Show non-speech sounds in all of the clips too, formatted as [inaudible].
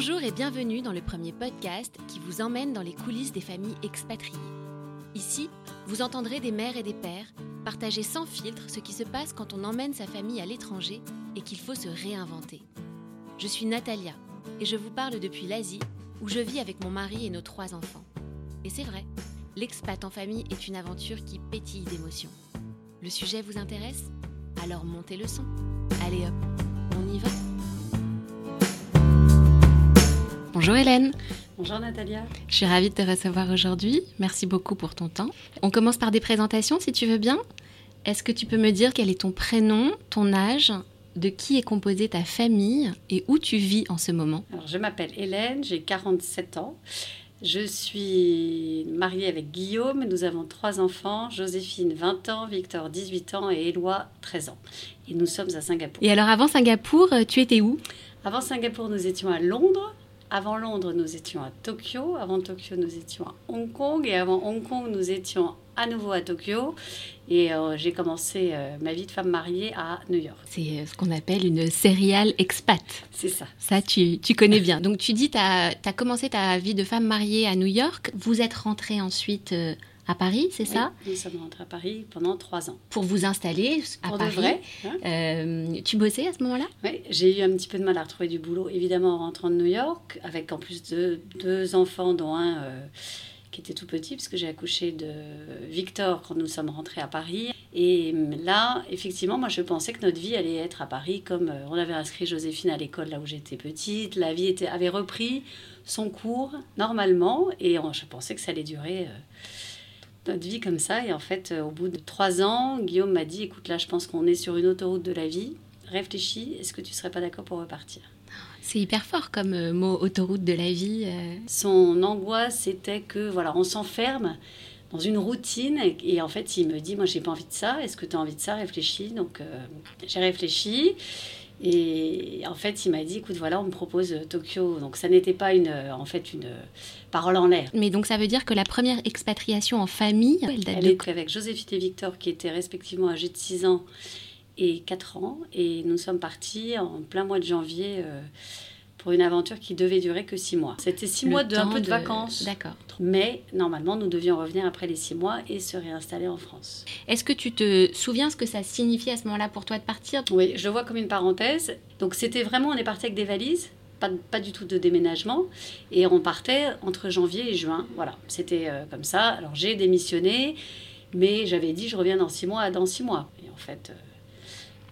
Bonjour et bienvenue dans le premier podcast qui vous emmène dans les coulisses des familles expatriées. Ici, vous entendrez des mères et des pères partager sans filtre ce qui se passe quand on emmène sa famille à l'étranger et qu'il faut se réinventer. Je suis Natalia et je vous parle depuis l'Asie où je vis avec mon mari et nos trois enfants. Et c'est vrai, l'expat en famille est une aventure qui pétille d'émotions. Le sujet vous intéresse? Alors montez le son. Allez hop, on y va Bonjour Hélène. Bonjour Natalia. Je suis ravie de te recevoir aujourd'hui. Merci beaucoup pour ton temps. On commence par des présentations si tu veux bien. Est-ce que tu peux me dire quel est ton prénom, ton âge, de qui est composée ta famille et où tu vis en ce moment? Alors, je m'appelle Hélène, j'ai 47 ans. Je suis mariée avec Guillaume. Nous avons trois enfants Joséphine, 20 ans, Victor, 18 ans et Éloi, 13 ans. Et nous sommes à Singapour. Et alors, avant Singapour, tu étais où? Avant Singapour, nous étions à Londres. Avant Londres, nous étions à Tokyo. Avant Tokyo, nous étions à Hong Kong. Et avant Hong Kong, nous étions à nouveau à Tokyo. Et euh, j'ai commencé euh, ma vie de femme mariée à New York. C'est euh, ce qu'on appelle une serial expat. C'est ça. Ça, tu, tu, connais bien. Donc, tu dis, tu as, as, commencé ta vie de femme mariée à New York. Vous êtes rentrée ensuite à Paris, c'est oui, ça Nous sommes rentrés à Paris pendant trois ans. Pour vous installer à Pour Paris. de vrai. Hein euh, tu bossais à ce moment-là? Oui, j'ai eu un petit peu de mal à retrouver du boulot, évidemment, en rentrant de New York, avec en plus de, deux enfants, dont un euh, qui était tout petit, parce que j'ai accouché de Victor quand nous sommes rentrés à Paris. Et là, effectivement, moi, je pensais que notre vie allait être à Paris, comme euh, on avait inscrit Joséphine à l'école là où j'étais petite. La vie était, avait repris son cours normalement, et on, je pensais que ça allait durer. Euh, notre vie comme ça. Et en fait, euh, au bout de trois ans, Guillaume m'a dit, écoute, là, je pense qu'on est sur une autoroute de la vie. Réfléchis, est-ce que tu serais pas d'accord pour repartir? C'est hyper fort comme euh, mot autoroute de la vie. Euh... Son angoisse, c'était que, voilà, on s'enferme dans une routine. Et, et, en fait, il me dit, moi, j'ai pas envie de ça. Est-ce que tu as envie de ça? Réfléchis. Donc, euh, j'ai réfléchi. Et en fait, il m'a dit, écoute, voilà, on me propose Tokyo. Donc, ça n'était pas une, en fait, une parole en l'air. Mais donc, ça veut dire que la première expatriation en famille, elle, date elle de... avec Joséphine et Victor, qui étaient respectivement âgés de 6 ans et 4 ans. Et nous sommes partis en plein mois de janvier euh, pour une aventure qui devait durer que 6 mois. C'était 6 mois de un peu de, de... vacances. D'accord. Mais normalement, nous devions revenir après les 6 mois et se réinstaller en France. Est-ce que tu te souviens ce que ça signifiait à ce moment-là pour toi de partir? Oui, je le vois comme une parenthèse. Donc, c'était vraiment, on est parti avec des valises. Pas, pas, du tout de déménagement. Et on partait entre janvier et juin. Voilà, c'était euh, comme ça. Alors j'ai démissionné, mais j'avais dit je reviens dans six mois, dans six mois. Et en fait, euh,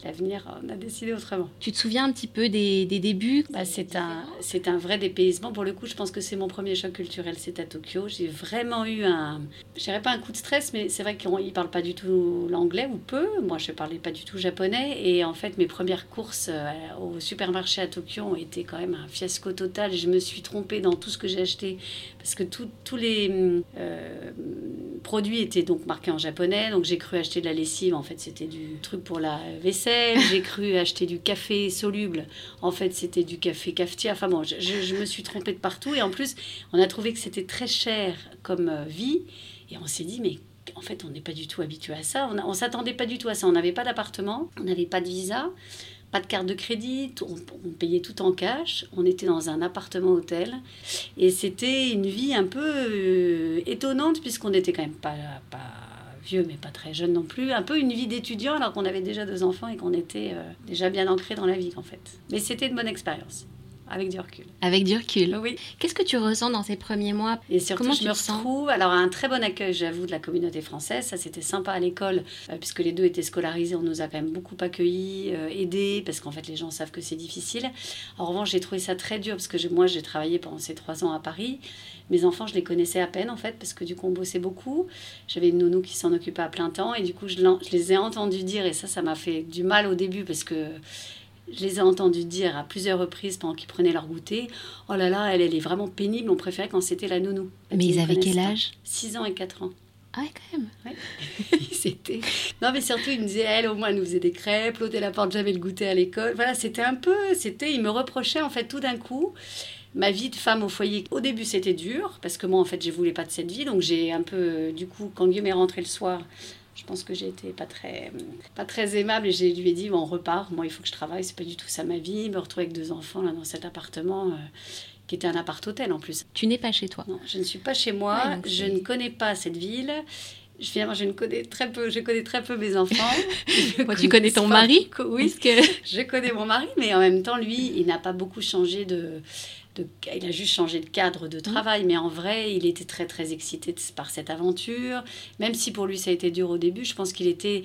l'avenir, on a décidé autrement. Tu te souviens un petit peu des, des débuts bah, C'est un, c'est un vrai dépaysement. Pour le coup, je pense que c'est mon premier choc culturel, c'est à Tokyo. J'ai vraiment eu un, je dirais pas un coup de stress, mais c'est vrai qu'ils ne parlent pas du tout l'anglais ou peu. Moi, je ne parlais pas du tout japonais. Et en fait, mes premières courses euh, au supermarché à Tokyo ont été quand même un fiasco total. Je me suis trompée dans tout ce que j'ai acheté parce que tous les euh, produits étaient donc marqués en japonais. Donc j'ai cru acheter de la lessive. En fait, c'était du truc pour la vaisselle. J'ai cru acheter du café soluble. En fait, c'était du café cafetier. Enfin bon, je, me suis trompée de partout. Et en plus, on a trouvé que c'était très cher comme euh, vie. Et on s'est dit, mais en fait, on n'est pas du tout habitué à ça. On ne s'attendait pas du tout à ça. On n'avait pas d'appartement, on n'avait pas de visa, pas de carte de crédit, on, on, payait tout en cash. On était dans un appartement-hôtel. Et c'était une vie un peu euh, étonnante, puisqu'on n'était quand même pas, pas vieux, mais pas très jeune non plus. Un peu une vie d'étudiant, alors qu'on avait déjà deux enfants et qu'on était euh, déjà bien ancré dans la vie, en fait. Mais c'était une bonne expérience. Avec du recul. Avec du recul. Oui. Qu'est-ce que tu ressens dans ces premiers mois? Et surtout, Comment je tu me retrouve. Alors, un très bon accueil, j'avoue, de la communauté française. Ça, c'était sympa à l'école, euh, puisque les deux étaient scolarisés. On nous a quand même beaucoup accueillis, euh, aidés, parce qu'en fait, les gens savent que c'est difficile. En revanche, j'ai trouvé ça très dur, parce que moi, j'ai travaillé pendant ces trois ans à Paris. Mes enfants, je les connaissais à peine, en fait, parce que du coup, on bossait beaucoup. J'avais une nounou qui s'en occupait à plein temps, et du coup, je, je les ai entendus dire, et ça, ça m'a fait du mal au début, parce que je les ai entendus dire à plusieurs reprises pendant qu'ils prenaient leur goûter Oh là là, elle, elle est vraiment pénible, on préférait quand c'était la nounou. Mais ils avaient quel âge? 6 ans et 4 ans. Ah ouais, quand même. Ouais. [laughs] c'était. Non, mais surtout, il me disait, elle, au moins, elle nous faisait des crêpes, l'autre, elle apporte jamais le goûter à l'école. Voilà, c'était un peu. c'était Il me reprochait, en fait, tout d'un coup, ma vie de femme au foyer. Au début, c'était dur, parce que moi, en fait, je voulais pas de cette vie. Donc, j'ai un peu. Du coup, quand Guillaume est rentré le soir, je pense que j'ai été pas très, pas très aimable et je lui ai dit bon, on repart. Moi, il faut que je travaille, c'est pas du tout ça ma vie. Me retrouver avec deux enfants là dans cet appartement. Euh, qui était un appart-hôtel en plus. Tu n'es pas chez toi Non, je ne suis pas chez moi, je ne connais pas cette ville. Finalement, je ne connais très peu, je connais très peu mes enfants. [laughs] Moi, tu connais ton mari Oui, que... je connais mon mari, mais en même temps, lui, il n'a pas beaucoup changé de, de, il a juste changé de cadre de travail, mais en vrai, il était très très excité par cette aventure. Même si pour lui ça a été dur au début, je pense qu'il était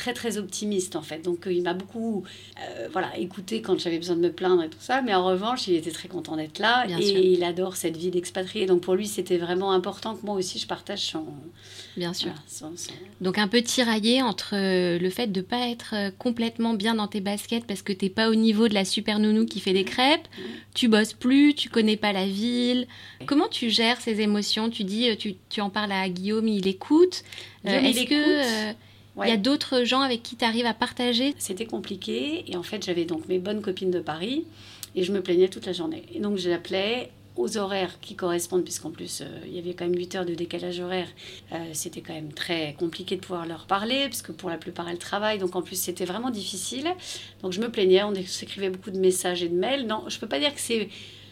très très optimiste en fait. Donc euh, il m'a beaucoup euh, voilà, écouté quand j'avais besoin de me plaindre et tout ça. Mais en revanche, il était très content d'être là et il adore cette vie d'expatrié. Donc pour lui, c'était vraiment important que moi aussi je partage son. Bien sûr. Donc un peu tiraillé entre euh, le fait de pas être complètement bien dans tes baskets parce que t'es pas au niveau de la super nounou qui fait des crêpes. Tu bosses plus, tu connais pas la ville. Comment tu gères ces émotions? Tu dis, tu, tu, en parles à Guillaume, il écoute. Est-ce que il y a d'autres gens avec qui tu arrives à partager C'était compliqué et en fait j'avais donc mes bonnes copines de Paris et je me plaignais toute la journée. Et donc je l'appelais aux horaires qui correspondent, puisqu'en plus euh, il y avait quand même 8 heures de décalage horaire, euh, c'était quand même très compliqué de pouvoir leur parler, parce que pour la plupart elles travaillent, donc en plus c'était vraiment difficile. Donc je me plaignais, on s'écrivait beaucoup de messages et de mails. Non, je peux pas dire que c'est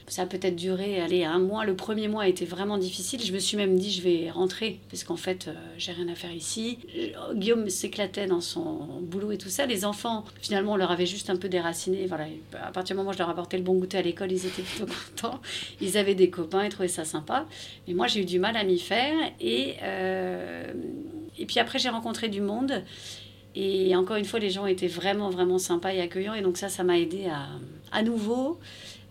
ça a peut-être duré allez, un mois. Le premier mois a été vraiment difficile. Je me suis même dit, je vais rentrer, parce qu'en fait, euh, j'ai rien à faire ici. Euh, Guillaume s'éclatait dans son boulot et tout ça. Les enfants, finalement, on leur avait juste un peu déraciné. Voilà. À partir du moment où je leur apportais le bon goûter à l'école, ils étaient plutôt [laughs] contents. Ils avaient des copains, ils trouvaient ça sympa. Mais moi, j'ai eu du mal à m'y faire. Et, euh, et puis après, j'ai rencontré du monde. Et encore une fois, les gens étaient vraiment, vraiment sympas et accueillants. Et donc ça, ça m'a aidé à, à nouveau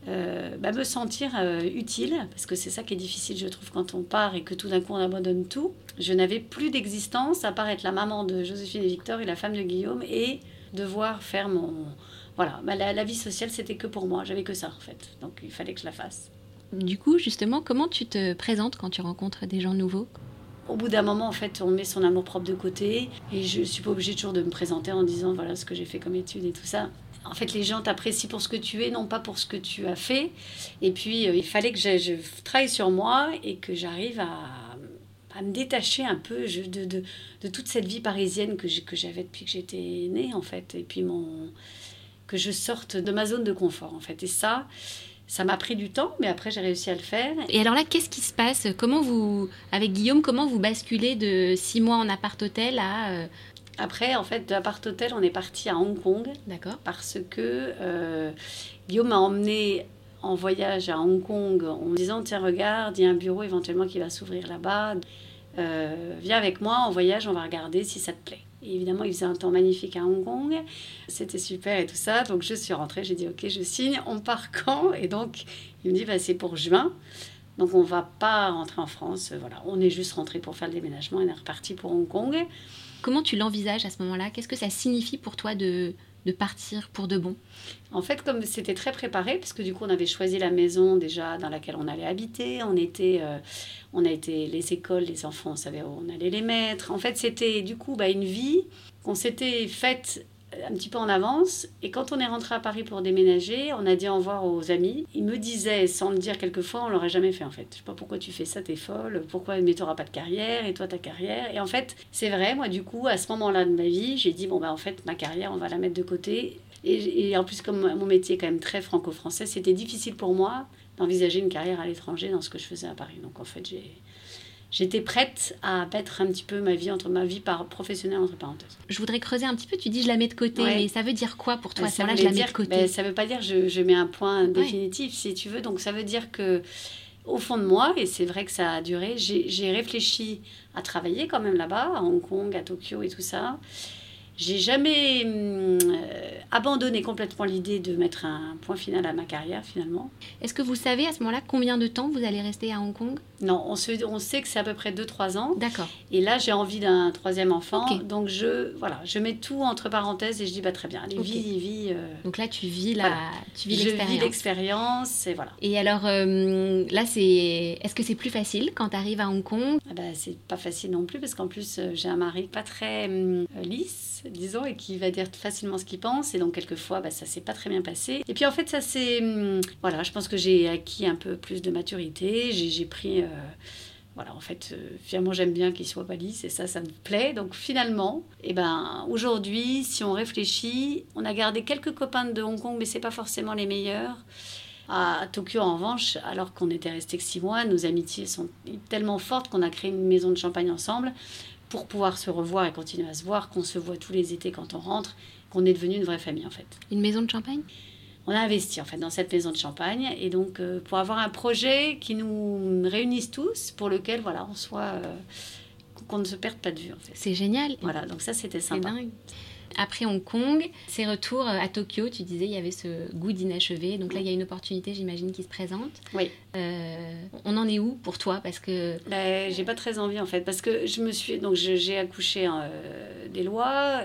euh, bah, me sentir euh, utile, parce que c'est ça qui est difficile, je trouve, quand on part et que tout d'un coup on abandonne tout. Je n'avais plus d'existence à part être la maman de Joséphine et Victor et la femme de Guillaume et devoir faire mon. Voilà, bah, la, vie sociale c'était que pour moi, j'avais que ça en fait, donc il fallait que je la fasse. Du coup, justement, comment tu te présentes quand tu rencontres des gens nouveaux? Au bout d'un moment, en fait, on met son amour propre de côté et je suis pas obligée toujours de me présenter en disant voilà ce que j'ai fait comme étude et tout ça en fait, les gens t'apprécient pour ce que tu es, non pas pour ce que tu as fait. Et puis, euh, il fallait que je, travaille sur moi et que j'arrive à, me détacher un peu de, toute cette vie parisienne que j'avais depuis que j'étais née, en fait. Et puis, mon, que je sorte de ma zone de confort, en fait. Et ça, ça m'a pris du temps, mais après j'ai réussi à le faire. Et alors là, qu'est-ce qui se passe? Comment vous, avec Guillaume, comment vous basculez de six mois en appart-hôtel à euh, après, en fait, de l'appart-hôtel, on est parti à Hong Kong. D'accord. Parce que euh, Guillaume m'a emmené en voyage à Hong Kong en me disant Tiens, regarde, il y a un bureau éventuellement qui va s'ouvrir là-bas. Euh, viens avec moi en voyage, on va regarder si ça te plaît. Et évidemment, il faisait un temps magnifique à Hong Kong. C'était super et tout ça. Donc, je suis rentrée. J'ai dit Ok, je signe. On part quand? Et donc, il me dit bah, C'est pour juin. Donc, on va pas rentrer en France. Voilà, on est juste rentré pour faire le déménagement et on est reparti pour Hong Kong. Comment tu l'envisages à ce moment-là? Qu'est-ce que ça signifie pour toi de, de partir pour de bon? En fait, comme c'était très préparé, parce que du coup, on avait choisi la maison déjà dans laquelle on allait habiter, on était, euh, on a été les écoles, les enfants, on savait où on allait les mettre. En fait, c'était du coup bah, une vie qu'on s'était faite un petit peu en avance. Et quand on est rentré à Paris pour déménager, on a dit au revoir aux amis. Ils me disaient, sans le dire quelquefois, on l'aurait jamais fait en fait. Je sais pas pourquoi tu fais ça, t'es folle. Pourquoi, mais t'auras pas de carrière et toi ta carrière. Et en fait, c'est vrai, moi du coup, à ce moment-là de ma vie, j'ai dit, bon bah en fait, ma carrière, on va la mettre de côté. Et, et en plus, comme mon métier est quand même très franco-français, c'était difficile pour moi d'envisager une carrière à l'étranger dans ce que je faisais à Paris. Donc en fait, j'ai j'étais prête à mettre un petit peu ma vie entre ma vie par professionnelle entre parenthèses. Je voudrais creuser un petit peu. Tu dis je la mets de côté, mais ça veut dire quoi pour toi ça là, je la mets de côté? Ben, ça veut pas dire je, je mets un point définitif si tu veux. Donc ça veut dire que au fond de moi, et c'est vrai que ça a duré, j'ai réfléchi à travailler quand même là-bas, à Hong Kong, à Tokyo et tout ça. J'ai jamais hum, euh, abandonné complètement l'idée de mettre un point final à ma carrière finalement. Est-ce que vous savez à ce moment-là combien de temps vous allez rester à Hong Kong? Non, on, se, on sait que c'est à peu près 2-3 ans. D'accord. Et là, j'ai envie d'un troisième enfant. Donc je, voilà, je mets tout entre parenthèses et je dis bah, très bien, allez, vis, vis. Euh, donc là, tu vis la, tu vis l'expérience. Je vis l'expérience et voilà. Et alors euh, là, c'est, est-ce que c'est plus facile quand tu arrives à Hong Kong? Ah bah, C'est pas facile non plus parce qu'en plus, j'ai un mari pas très hum, lisse disons, et qui va dire facilement ce qu'il pense. Et donc, quelquefois, bah, ça s'est pas très bien passé. Et puis, en fait, ça c'est. Hum, voilà, je pense que j'ai acquis un peu plus de maturité. J'ai pris. Euh, voilà, en fait, euh, finalement, j'aime bien qu'il soit pas et ça, ça me plaît. Donc, finalement, eh ben, aujourd'hui, si on réfléchit, on a gardé quelques copains de Hong Kong, mais c'est pas forcément les meilleurs. À Tokyo, en revanche, alors qu'on était resté que six mois, nos amitiés sont tellement fortes qu'on a créé une maison de champagne ensemble pour pouvoir se revoir et continuer à se voir, qu'on se voit tous les étés quand on rentre, qu'on est devenu une vraie famille en fait. Une maison de champagne? On a investi en fait dans cette maison de champagne et donc euh, pour avoir un projet qui nous réunisse tous, pour lequel voilà on soit euh, qu'on ne se perde pas de vue en fait. C'est génial. Voilà donc ça c'était sympa. Après Hong Kong, ces retours euh, à Tokyo, tu disais il y avait ce goût d'inachevé. Donc là, il y a une opportunité, j'imagine, qui se présente. Oui. Euh, on en est où pour toi? Parce que ben, j'ai pas très envie en fait, parce que je me suis donc j'ai accouché euh, des lois.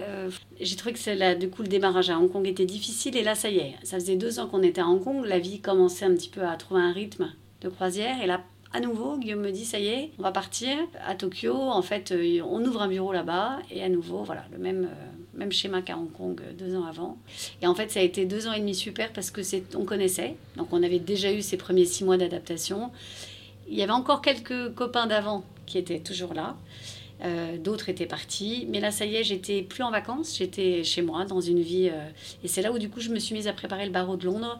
j'ai trouvé que là, du coup le démarrage à Hong Kong était difficile et là ça y est, ça faisait deux ans qu'on était à Hong Kong, la vie commençait un petit peu à trouver un rythme de croisière et là à nouveau, Guillaume me dit, ça y est, on va partir à Tokyo. En fait, on ouvre un bureau là-bas. Et à nouveau, voilà, le même, même schéma qu'à Hong Kong euh, deux ans avant. Et en fait, ça a été deux ans et demi super parce que c'est, on connaissait. Donc, on avait déjà eu ces premiers six mois d'adaptation. Il y avait encore quelques copains d'avant qui étaient toujours là. Euh, d'autres étaient partis. Mais là, ça y est, j'étais plus en vacances. J'étais chez moi, dans une vie. Euh, et c'est là où, du coup, je me suis mise à préparer le barreau de Londres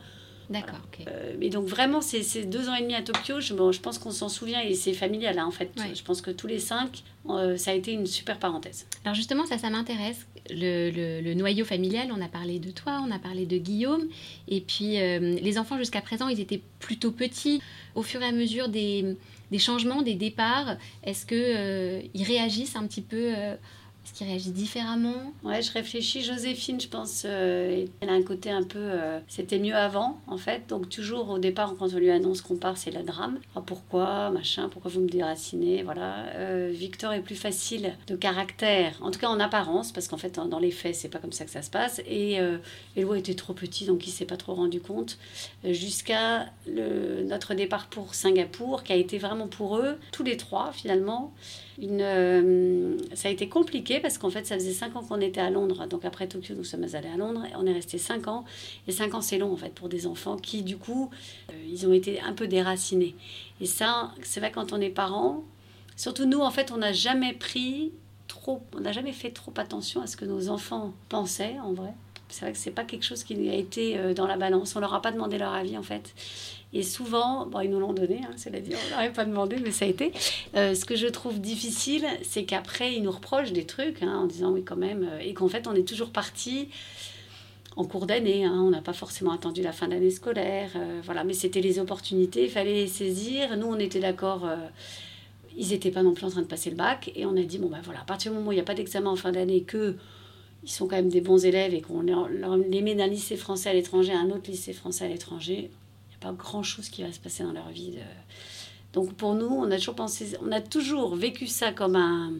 D'accord. Euh, mais donc vraiment, ces, deux ans et demi à Tokyo, je, je pense qu'on s'en souvient et c'est familial hein, en fait. Je pense que tous les cinq, euh, ça a été une super parenthèse. Alors justement, ça, ça m'intéresse. Le, le, noyau familial, on a parlé de toi, on a parlé de Guillaume, et puis euh, les enfants jusqu'à présent, ils étaient plutôt petits. Au fur et à mesure des, des changements, des départs, est-ce que ils réagissent un petit peu est-ce qu'il réagit différemment Ouais, je réfléchis. Joséphine, je pense, euh, elle a un côté un peu. Euh, c'était mieux avant, en fait. Donc, toujours au départ, quand on lui annonce qu'on part, c'est la drame. Ah, pourquoi Machin, pourquoi vous me déracinez Voilà. Euh, Victor est plus facile de caractère, en tout cas en apparence, parce qu'en fait, dans les faits, c'est pas comme ça que ça se passe. Et Eloi était trop petit, donc il s'est pas trop rendu compte. Jusqu'à notre départ pour Singapour, qui a été vraiment pour eux, tous les trois, finalement une, ça a été compliqué parce qu'en fait, ça faisait 5 ans qu'on était à Londres. Donc après Tokyo, nous sommes allés à Londres. Et on est resté 5 ans. Et 5 ans, c'est long en fait pour des enfants qui, du coup, euh, ils ont été un peu déracinés. Et ça, c'est vrai quand on est parents, surtout nous, en fait, on n'a jamais pris trop, on n'a jamais fait trop attention à ce que nos enfants pensaient en vrai. C'est vrai que c'est pas quelque chose qui a été euh, dans la balance. On leur a pas demandé leur avis en fait. Et souvent, bon, ils nous l'ont donné, hein, cela dit, on n'aurait pas demandé, mais ça a été. Euh, ce que je trouve difficile, c'est qu'après, ils nous reprochent des trucs hein, en disant oui, quand même, euh, et qu'en fait, on est toujours parti en cours d'année. Hein, on n'a pas forcément attendu la fin d'année scolaire. Voilà, mais c'était les opportunités, il fallait les saisir. Nous, on était d'accord. ils n'étaient pas non plus en train de passer le bac. Et on a dit bon, ben voilà, à partir du moment où il n'y a pas d'examen en fin d'année, que ils sont quand même des bons élèves et qu'on les met d'un lycée français à l'étranger à un autre lycée français à l'étranger, pas grand-chose qui va se passer dans leur vie. Donc pour nous, on a toujours pensé, on a toujours vécu ça comme un,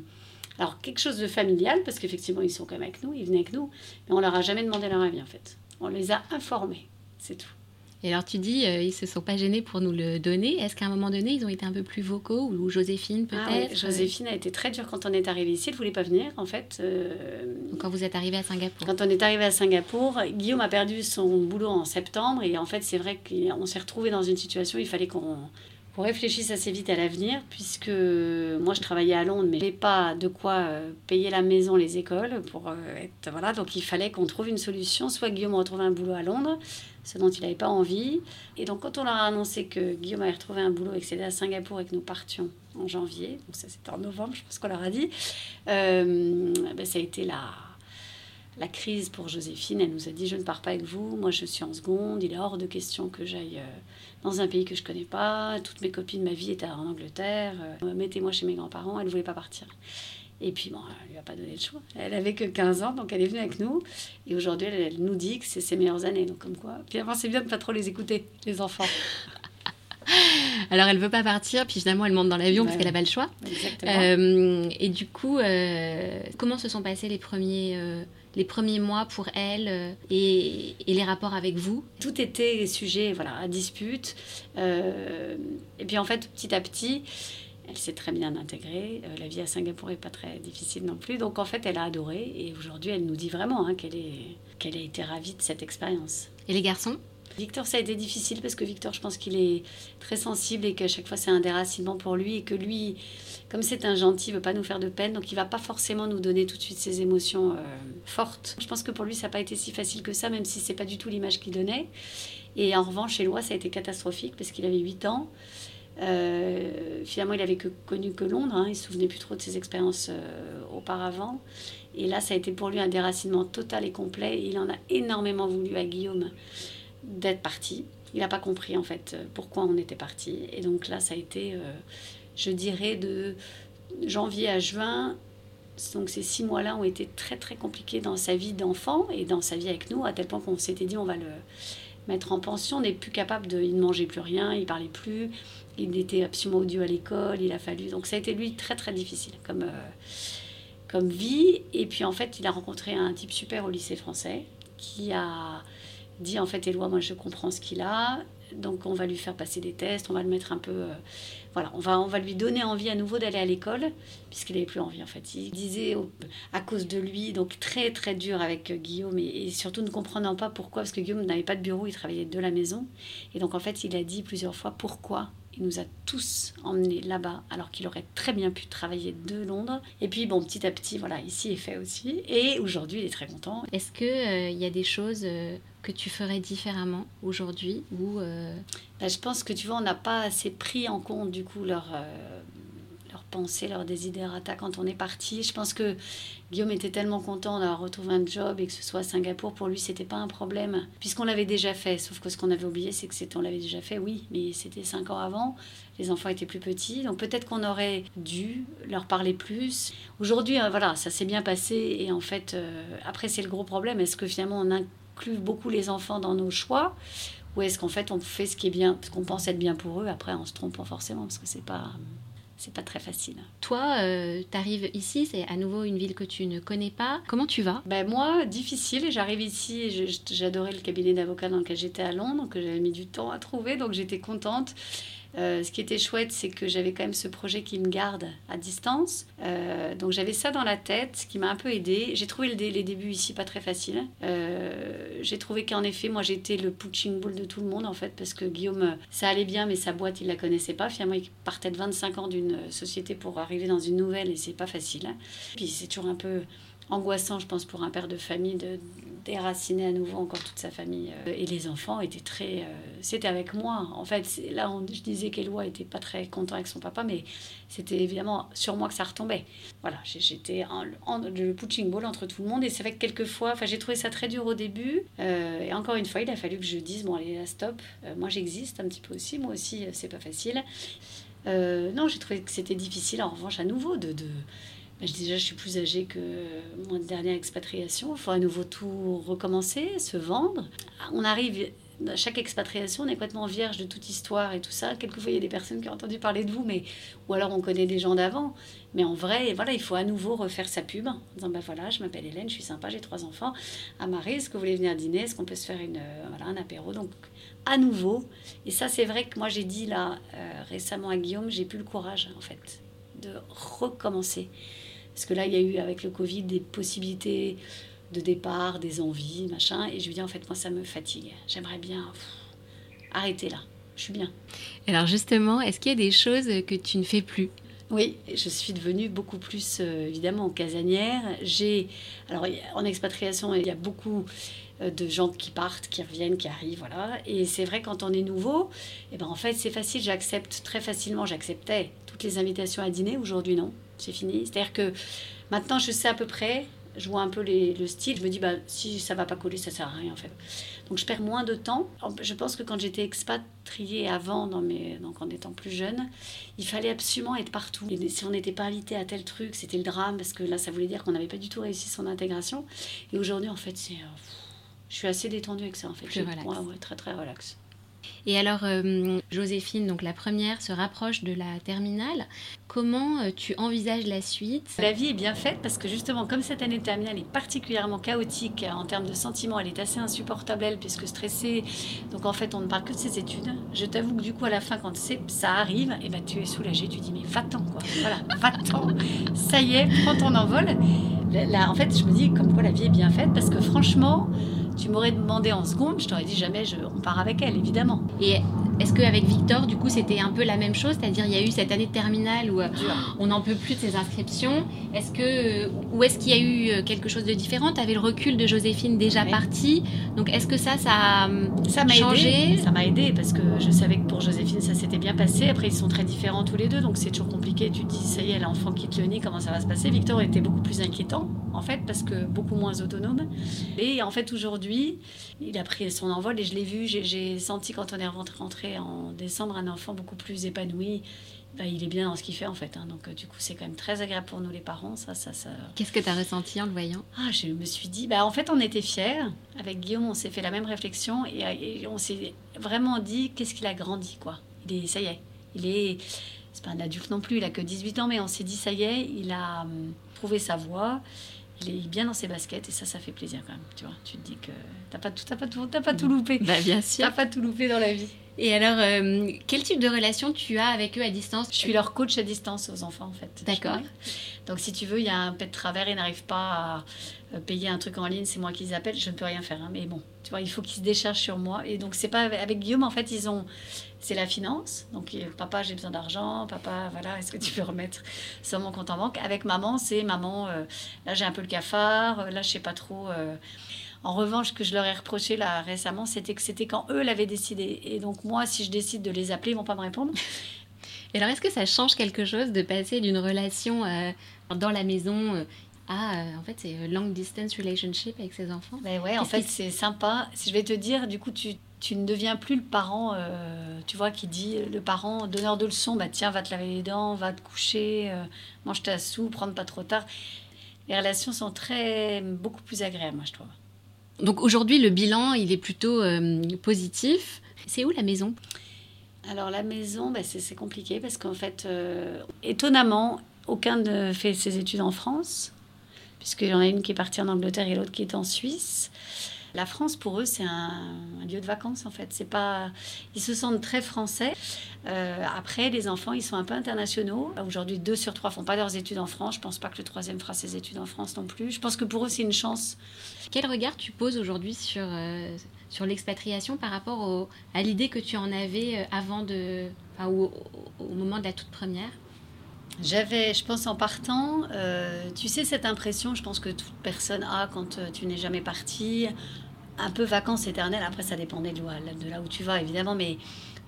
quelque chose de familial parce qu'effectivement ils sont quand même avec nous, ils venaient avec nous, mais on leur a jamais demandé leur avis en fait. On les a informés, c'est tout. Et alors tu dis, euh, ils se sont pas gênés pour nous le donner. Est-ce qu'à un moment donné, ils ont été un peu plus vocaux ou Joséphine ah peut-être Joséphine a été très dure quand on est arrivé ici. Elle voulait pas venir en fait. Euh, quand vous êtes arrivé à Singapour Quand on est arrivé à Singapour, Guillaume a perdu son boulot en septembre et en fait c'est vrai qu'on s'est retrouvé dans une situation. où Il fallait qu'on qu'on réfléchisse assez vite à l'avenir, puisque moi je travaillais à Londres, mais je n'avais pas de quoi euh, payer la maison, les écoles, pour être, voilà, donc il fallait qu'on trouve une solution. Soit Guillaume retrouve un boulot à Londres, ce dont il n'avait pas envie. Et donc, quand on leur a annoncé que Guillaume avait retrouvé un boulot et que c'était à Singapour et que nous partions en janvier, donc ça c'était en novembre, je pense qu'on leur a dit, euh, ben, ça a été la, la crise pour Joséphine. Elle nous a dit Je ne pars pas avec vous, moi je suis en seconde, il est hors de question que j'aille euh, dans un pays que je connais pas, toutes mes copines, ma vie était en Angleterre, euh, mettez-moi chez mes grands-parents, elle ne voulait pas partir. Et puis, bon, elle lui a pas donné le choix. Elle avait que 15 ans, donc elle est venue avec nous. Et aujourd'hui, elle, nous dit que c'est ses meilleures années. Donc, comme quoi. Puis avant, c'est bien de pas trop les écouter, les enfants. [laughs] Alors, elle veut pas partir, puis finalement, elle monte dans l'avion parce qu'elle n'a pas le choix. Euh, et du coup, euh, comment se sont passés les premiers, euh, les premiers mois pour elle et, et, les rapports avec vous Tout était sujet voilà, à dispute. et puis, en fait, petit à petit, elle s'est très bien intégrée. Euh, la vie à Singapour n'est pas très difficile non plus. Donc en fait, elle a adoré. Et aujourd'hui, elle nous dit vraiment hein, qu'elle, est, qu'elle a été ravie de cette expérience. Et les garçons? Victor, ça a été difficile parce que Victor, je pense qu'il est très sensible et qu'à chaque fois c'est un déracinement pour lui et que lui, comme c'est un gentil, il veut pas nous faire de peine, donc il va pas forcément nous donner tout de suite ses émotions euh, fortes. Je pense que pour lui, ça n'a pas été si facile que ça, même si c'est pas du tout l'image qu'il donnait. Et en revanche, chez Lois, ça a été catastrophique parce qu'il avait 8 ans. Euh, finalement, il avait connu que Londres, hein. il se souvenait plus trop de ses expériences euh, auparavant. Et là, ça a été pour lui un déracinement total et complet. Il en a énormément voulu à Guillaume d'être parti. Il n'a pas compris en fait pourquoi on était parti. Et donc là, ça a été, euh, je dirais, de janvier à juin. Donc ces six mois-là ont été très très compliqués dans sa vie d'enfant et dans sa vie avec nous, à tel point qu'on s'était dit on va le mettre en pension. On n'est plus capable de, il ne mangeait plus rien, il parlait plus, il était absolument odieux à l'école. Il a fallu donc ça a été lui très très difficile comme euh, comme vie. Et puis en fait, il a rencontré un type super au lycée français qui a dit en fait, Éloi, moi je comprends ce qu'il a, donc on va lui faire passer des tests, on va le mettre un peu. Euh, voilà, on va, on va lui donner envie à nouveau d'aller à l'école, puisqu'il n'avait plus envie en fait. Il disait à cause de lui, donc très très dur avec Guillaume, et, et, surtout ne comprenant pas pourquoi, parce que Guillaume n'avait pas de bureau, il travaillait de la maison. Et donc en fait, il a dit plusieurs fois pourquoi il nous a tous emmenés là-bas, alors qu'il aurait très bien pu travailler de Londres. Et puis, bon, petit à petit, voilà, ici est fait aussi. Et aujourd'hui, il est très content. Est-ce qu'il euh, il y a des choses euh, que tu ferais différemment aujourd'hui ou euh... ben, Je pense que, tu vois, on n'a pas assez pris en compte, du coup, leur penser leur desiderata quand on est parti. Je pense que Guillaume était tellement content d'avoir retrouvé un job et que ce soit à Singapour, pour lui, c'était pas un problème, puisqu'on l'avait déjà fait. Sauf que ce qu'on avait oublié, c'est que on l'avait déjà fait, oui, mais c'était cinq ans avant. Les enfants étaient plus petits, donc peut-être qu'on aurait dû leur parler plus. Aujourd'hui, euh, voilà, ça s'est bien passé et en fait, euh, après, c'est le gros problème. Est-ce que finalement, on inclut beaucoup les enfants dans nos choix ou est-ce qu'en fait, on fait ce qui est bien, ce qu'on pense être bien pour eux Après, on se trompe pas forcément parce que c'est pas c'est pas très facile. Toi, euh, tu arrives ici, c'est à nouveau une ville que tu ne connais pas. Comment tu vas? Ben Moi, difficile. J'arrive ici, j'adorais le cabinet d'avocat dans lequel j'étais à Londres, que j'avais mis du temps à trouver, donc j'étais contente. Euh, ce qui était chouette, c'est que j'avais quand même ce projet qui me garde à distance. Euh, donc j'avais ça dans la tête, ce qui m'a un peu aidé. J'ai trouvé les débuts ici pas très faciles. Euh, j'ai trouvé qu'en effet, moi j'étais le punching ball de tout le monde en fait, parce que Guillaume, ça allait bien, mais sa boîte, il la connaissait pas. Finalement, il partait de 25 ans d'une société pour arriver dans une nouvelle et c'est pas facile. Puis c'est toujours un peu angoissant, je pense, pour un père de famille de déraciner à nouveau encore toute sa famille. Euh, et les enfants étaient très... Euh, c'était avec moi. En fait, là, je disais qu'Eloi était pas très content avec son papa, mais c'était évidemment sur moi que ça retombait. Voilà, j'étais le punching ball entre tout le monde. Et c'est vrai que quelquefois, enfin, j'ai trouvé ça très dur au début. Euh, et encore une fois, il a fallu que je dise, bon, allez, là, stop. moi, j'existe un petit peu aussi. Moi aussi, c'est pas facile. non, j'ai trouvé que c'était difficile, en revanche, à nouveau, de déjà, je suis plus âgée que mon dernière expatriation. Il faut à nouveau tout recommencer, se vendre. On arrive, à chaque expatriation, on est complètement vierge de toute histoire et tout ça. Quelquefois, il y a des personnes qui ont entendu parler de vous, mais ou alors on connaît des gens d'avant. Mais en vrai, voilà, il faut à nouveau refaire sa pub en disant bah voilà, je m'appelle Hélène, je suis sympa, j'ai trois enfants. À Marie, est-ce que vous voulez venir dîner? Est-ce qu'on peut se faire une, euh, voilà, un apéro? Donc, à nouveau. Et ça, c'est vrai que moi, j'ai dit là euh, récemment à Guillaume, j'ai plus le courage, en fait, de recommencer. Parce que là, il y a eu avec le Covid des possibilités de départ, des envies, machin. Et je lui dis, en fait, moi, ça me fatigue. J'aimerais bien arrêter là. Je suis bien. Alors justement, est-ce qu'il y a des choses que tu ne fais plus? Oui, je suis devenue beaucoup plus, euh, évidemment, casanière. J'ai, alors, en expatriation, il y a beaucoup euh, de gens qui partent, qui reviennent, qui arrivent, voilà. Et c'est vrai, quand on est nouveau, et eh ben, en fait, c'est facile, j'accepte très facilement, j'acceptais toutes les invitations à dîner. Aujourd'hui, non c'est fini. C'est-à-dire que maintenant, je sais à peu près, je vois un peu les, le style, je me dis, bah, si ça va pas coller, ça sert à rien en fait. Donc je perds moins de temps. Je pense que quand j'étais expatriée avant, dans mes, donc en étant plus jeune, il fallait absolument être partout. Et si on n'était pas invité à tel truc, c'était le drame, parce que là, ça voulait dire qu'on n'avait pas du tout réussi son intégration. Et aujourd'hui, en fait, c'est... Euh, je suis assez détendue avec ça en fait. Plus relax. Ouais, très très relax. Et alors, euh, Joséphine, donc la première, se rapproche de la terminale. Comment euh, tu envisages la suite? La vie est bien faite parce que justement, comme cette année terminale est particulièrement chaotique en termes de sentiments, elle est assez insupportable, elle, puisque stressée. Donc en fait, on ne parle que de ses études. Je t'avoue que du coup, à la fin, quand ça arrive, eh ben, tu es soulagée, tu dis, mais va-t'en, quoi. Voilà, va-t'en. Ça y est, prends ton envol. Là, en fait, je me dis comme quoi la vie est bien faite parce que franchement, Tu m'aurais demandé en seconde, je t'aurais dit jamais je, on part avec elle, évidemment. Et est-ce qu'avec Victor, du coup, c'était un peu la même chose? C'est-à-dire, il y a eu cette année de terminale où euh, on n'en peut plus de ces inscriptions. Est-ce que, ou est-ce qu'il y a eu euh, quelque chose de différent? Tu avais le recul de Joséphine déjà partie. Donc, est-ce que ça, ça, ça m'a changé? Ça m'a aidé parce que je savais que pour Joséphine, ça s'était bien passé. Après, ils sont très différents tous les deux, donc c'est toujours compliqué. Tu te dis, ça y est, l'enfant quitte le nid, comment ça va se passer? Victor était beaucoup plus inquiétant, en fait, parce que beaucoup moins autonome. Et en fait, aujourd'hui, il a pris son envol et je l'ai vu, j'ai senti quand on est rentré en décembre, un enfant beaucoup plus épanoui. Bah, il est bien dans ce qu'il fait en fait. Hein. Donc euh, du coup, c'est quand même très agréable pour nous les parents. Ça, ça, ça... Qu'est-ce que tu as ressenti en le voyant? Ah, Je me suis dit, bah, en fait, on était fiers. Avec Guillaume, on s'est fait la même réflexion et, on s'est vraiment dit, qu'est-ce qu'il a grandi quoi. Il est, ça y est, il est, c'est pas un adulte non plus, il a que 18 ans, mais on s'est dit, ça y est, il a hum, trouvé sa voie il est bien dans ses baskets et ça, ça fait plaisir quand même. Tu vois, tu te dis que t'as pas tout, pas tout, pas tout loupé. Bah, bien sûr. T'as pas tout loupé dans la vie. Et alors, euh, quel type de relation tu as avec eux à distance? Je suis leur coach à distance aux enfants en fait. D'accord. Donc si tu veux, il y a un pet de travers, ils n'arrivent pas à euh, payer un truc en ligne, c'est moi qui les appelle, je ne peux rien faire. Hein. mais bon, tu vois, il faut qu'ils se déchargent sur moi. Et donc c'est pas avec Guillaume en fait, ils ont c'est la finance. Donc, papa, j'ai besoin d'argent. Papa, voilà, est-ce que tu peux remettre sur mon compte en banque? Avec maman, c'est maman, euh, là, j'ai un peu le cafard. Là, je sais pas trop. En revanche, ce que je leur ai reproché là récemment, c'était que c'était quand eux l'avaient décidé. Et donc moi, si je décide de les appeler, ils vont pas me répondre. [laughs] Et alors, est-ce que ça change quelque chose de passer d'une relation euh, dans la maison euh, à, euh, en fait, c'est long distance relationship avec ses enfants? Ben ouais, en fait, c'est sympa. Si je vais te dire, du coup, tu, tu ne deviens plus le parent, tu vois, qui dit, le parent donneur de leçons, bah tiens, va te laver les dents, va te coucher, mange ta soupe, prendre pas trop tard. Les relations sont très, beaucoup plus agréables, moi, je trouve. Donc aujourd'hui, le bilan, il est plutôt euh, positif. C'est où la maison? Alors la maison, bah, c'est compliqué parce qu'en fait, euh, étonnamment, aucun ne fait ses études en France, puisqu'il y en a une qui est partie en Angleterre et l'autre qui est en Suisse. La France, pour eux, c'est un, lieu de vacances, en fait. C'est pas... Ils se sentent très français. Euh, après, les enfants, ils sont un peu internationaux. Aujourd'hui, deux sur trois font pas leurs études en France. Je pense pas que le troisième fera ses études en France non plus. Je pense que pour eux, c'est une chance. Quel regard tu poses aujourd'hui sur, euh, sur l'expatriation par rapport à l'idée que tu en avais euh, avant de... Enfin, au, au moment de la toute première? J'avais, je pense en partant, tu sais cette impression, je pense que toute personne a quand tu n'es jamais parti, un peu vacances éternelles. Après, ça dépendait de là, où tu vas, évidemment, mais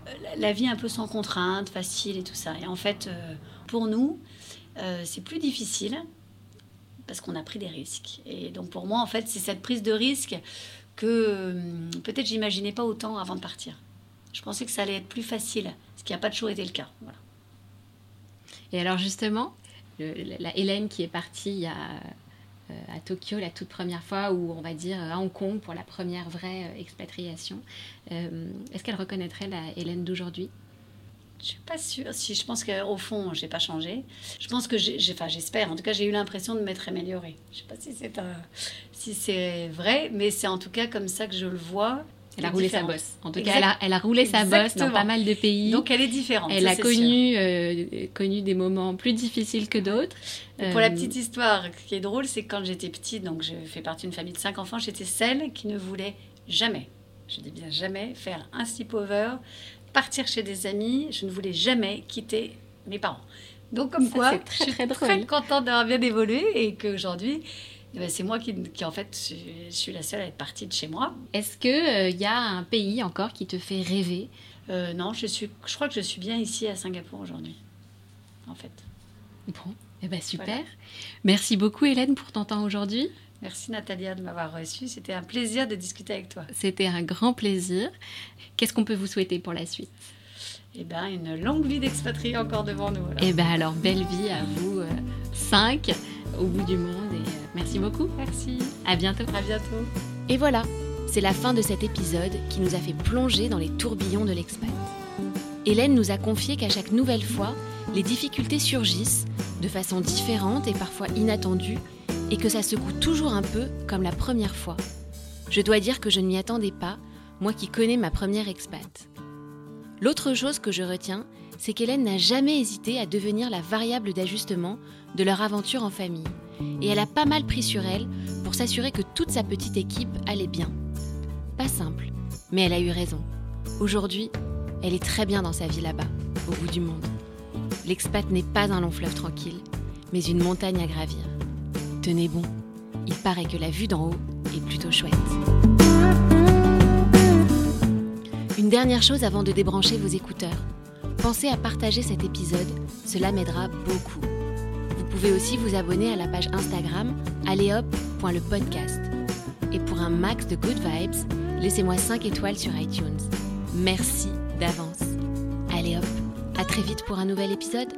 euh, la vie un peu sans contrainte, facile et tout ça. Et en fait, euh, pour nous, euh, c'est plus difficile parce qu'on a pris des risques. Et donc, pour moi, en fait, c'est cette prise de risque que peut-être j'imaginais pas autant avant de partir. Je pensais que ça allait être plus facile, ce qui n'a pas toujours été le cas. Voilà. Et alors, justement, la Hélène qui est partie il euh, à Tokyo la toute première fois ou on va dire à Hong Kong pour la première vraie euh, expatriation. Euh, est-ce qu'elle reconnaîtrait la Hélène d'aujourd'hui? Je suis pas sûre. Si je pense qu'au fond, j'ai pas changé. Je pense que j'ai, enfin, j'espère. En tout cas, j'ai eu l'impression de m'être améliorée. Je sais pas si c'est un, si c'est vrai, mais c'est en tout cas comme ça que je le vois. Elle a roulé sa bosse. En tout cas, elle a, elle a, roulé sa bosse dans pas mal de pays. Donc, elle est différente. Elle a connu, euh, connu des moments plus difficiles que d'autres. Pour la euh, petite histoire, ce qui est drôle, c'est que quand j'étais petite, donc je fais partie d'une famille de cinq enfants, j'étais celle qui ne voulait jamais, je dis bien jamais, faire un sleepover, partir chez des amis. Je ne voulais jamais quitter mes parents. Donc, comme quoi, très, je suis très contente d'avoir bien évolué et qu'aujourd'hui, ben, c'est moi qui, en fait, je suis la seule à être partie de chez moi. Est-ce qu'il il euh, y a un pays encore qui te fait rêver? Euh, Non, je, suis, je crois que je suis bien ici à Singapour aujourd'hui, en fait. Bon, eh ben super. Merci beaucoup Hélène pour ton temps aujourd'hui. Merci Natalia de m'avoir reçue. C'était un plaisir de discuter avec toi. C'était un grand plaisir. Qu'est-ce qu'on peut vous souhaiter pour la suite? Eh bien, une longue vie d'expatrié encore devant nous. Eh bien, alors, belle vie à vous, euh, cinq, au bout du monde. Et merci beaucoup. Merci. À bientôt. À bientôt. Et voilà, c'est la fin de cet épisode qui nous a fait plonger dans les tourbillons de l'expat. Hélène nous a confié qu'à chaque nouvelle fois, les difficultés surgissent de façon différente et parfois inattendue, et que ça secoue toujours un peu comme la première fois. Je dois dire que je ne m'y attendais pas, moi qui connais ma première expat. L'autre chose que je retiens, c'est qu'Hélène n'a jamais hésité à devenir la variable d'ajustement de leur aventure en famille. Et elle a pas mal pris sur elle pour s'assurer que toute sa petite équipe allait bien. Pas simple, mais elle a eu raison. Aujourd'hui, elle est très bien dans sa vie là-bas, au bout du monde. L'expat n'est pas un long fleuve tranquille, mais une montagne à gravir. Tenez bon, il paraît que la vue d'en haut est plutôt chouette. Une dernière chose avant de débrancher vos écouteurs. Pensez à partager cet épisode, cela m'aidera beaucoup. Pouvez aussi vous abonner à la page Instagram alléhop.lepodcast. Et pour un max de good vibes, laissez-moi 5 étoiles sur iTunes. Merci d'avance. Allez hop, à très vite pour un nouvel épisode.